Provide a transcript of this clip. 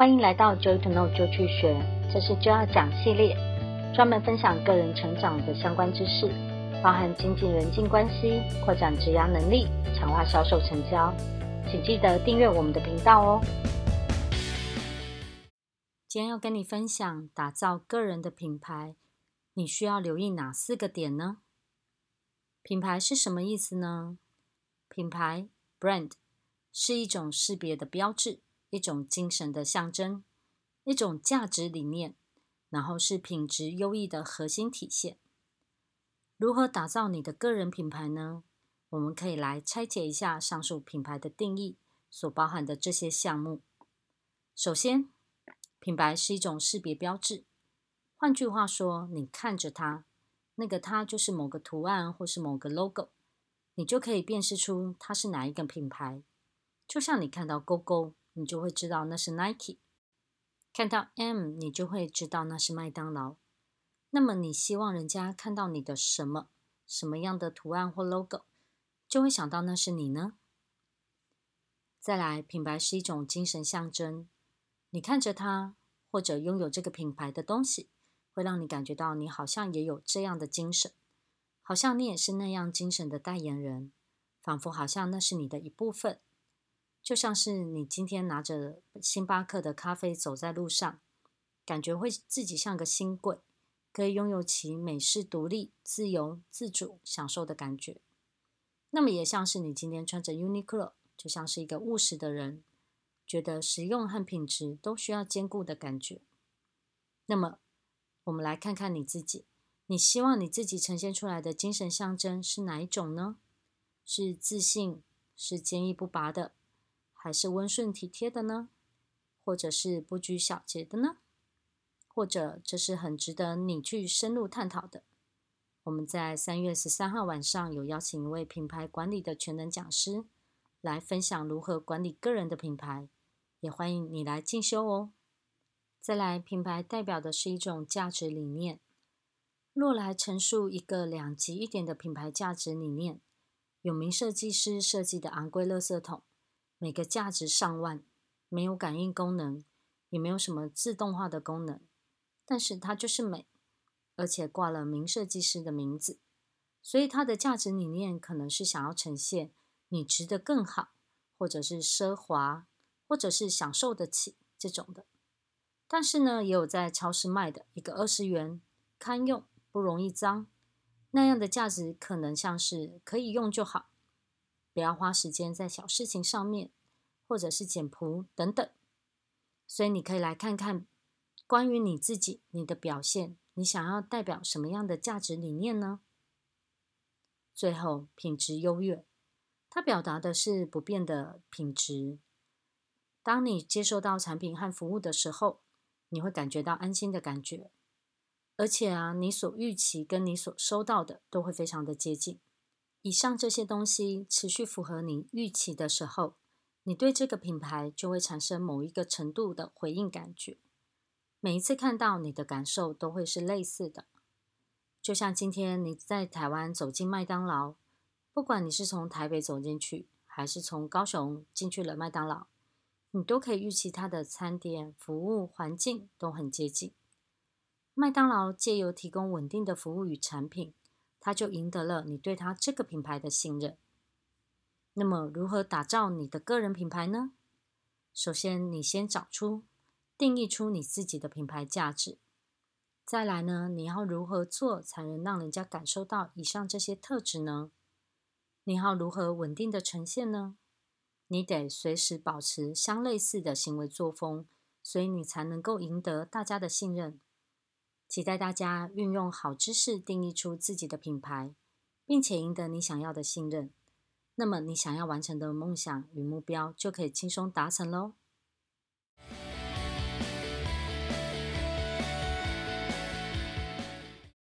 欢迎来到 Joy to Know 就去学，这是就要讲系列，专门分享个人成长的相关知识，包含经济人际关系、扩展职涯能力、强化销售成交。请记得订阅我们的频道哦。今天要跟你分享打造个人的品牌，你需要留意哪四个点呢？品牌是什么意思呢？品牌 （brand） 是一种识别的标志。一种精神的象征，一种价值理念，然后是品质优异的核心体现。如何打造你的个人品牌呢？我们可以来拆解一下上述品牌的定义所包含的这些项目。首先，品牌是一种识别标志。换句话说，你看着它，那个它就是某个图案或是某个 logo，你就可以辨识出它是哪一个品牌。就像你看到勾勾。你就会知道那是 Nike，看到 M，你就会知道那是麦当劳。那么你希望人家看到你的什么，什么样的图案或 logo，就会想到那是你呢？再来，品牌是一种精神象征。你看着它，或者拥有这个品牌的东西，会让你感觉到你好像也有这样的精神，好像你也是那样精神的代言人，仿佛好像那是你的一部分。就像是你今天拿着星巴克的咖啡走在路上，感觉会自己像个新贵，可以拥有其美式独立、自由、自主、享受的感觉。那么也像是你今天穿着 Uniqlo，就像是一个务实的人，觉得实用和品质都需要兼顾的感觉。那么我们来看看你自己，你希望你自己呈现出来的精神象征是哪一种呢？是自信，是坚毅不拔的？还是温顺体贴的呢？或者是不拘小节的呢？或者这是很值得你去深入探讨的。我们在三月十三号晚上有邀请一位品牌管理的全能讲师来分享如何管理个人的品牌，也欢迎你来进修哦。再来，品牌代表的是一种价值理念。若来陈述一个两极一点的品牌价值理念，有名设计师设计的昂贵垃圾桶。每个价值上万，没有感应功能，也没有什么自动化的功能，但是它就是美，而且挂了名设计师的名字，所以它的价值理念可能是想要呈现你值得更好，或者是奢华，或者是享受得起这种的。但是呢，也有在超市卖的一个二十元，堪用，不容易脏，那样的价值可能像是可以用就好。不要花时间在小事情上面，或者是简朴等等。所以你可以来看看关于你自己、你的表现，你想要代表什么样的价值理念呢？最后，品质优越，它表达的是不变的品质。当你接受到产品和服务的时候，你会感觉到安心的感觉，而且啊，你所预期跟你所收到的都会非常的接近。以上这些东西持续符合你预期的时候，你对这个品牌就会产生某一个程度的回应感觉。每一次看到你的感受都会是类似的，就像今天你在台湾走进麦当劳，不管你是从台北走进去，还是从高雄进去了麦当劳，你都可以预期它的餐点、服务、环境都很接近。麦当劳借由提供稳定的服务与产品。他就赢得了你对他这个品牌的信任。那么，如何打造你的个人品牌呢？首先，你先找出、定义出你自己的品牌价值。再来呢，你要如何做才能让人家感受到以上这些特质呢？你要如何稳定的呈现呢？你得随时保持相类似的行为作风，所以你才能够赢得大家的信任。期待大家运用好知识，定义出自己的品牌，并且赢得你想要的信任。那么，你想要完成的梦想与目标就可以轻松达成喽。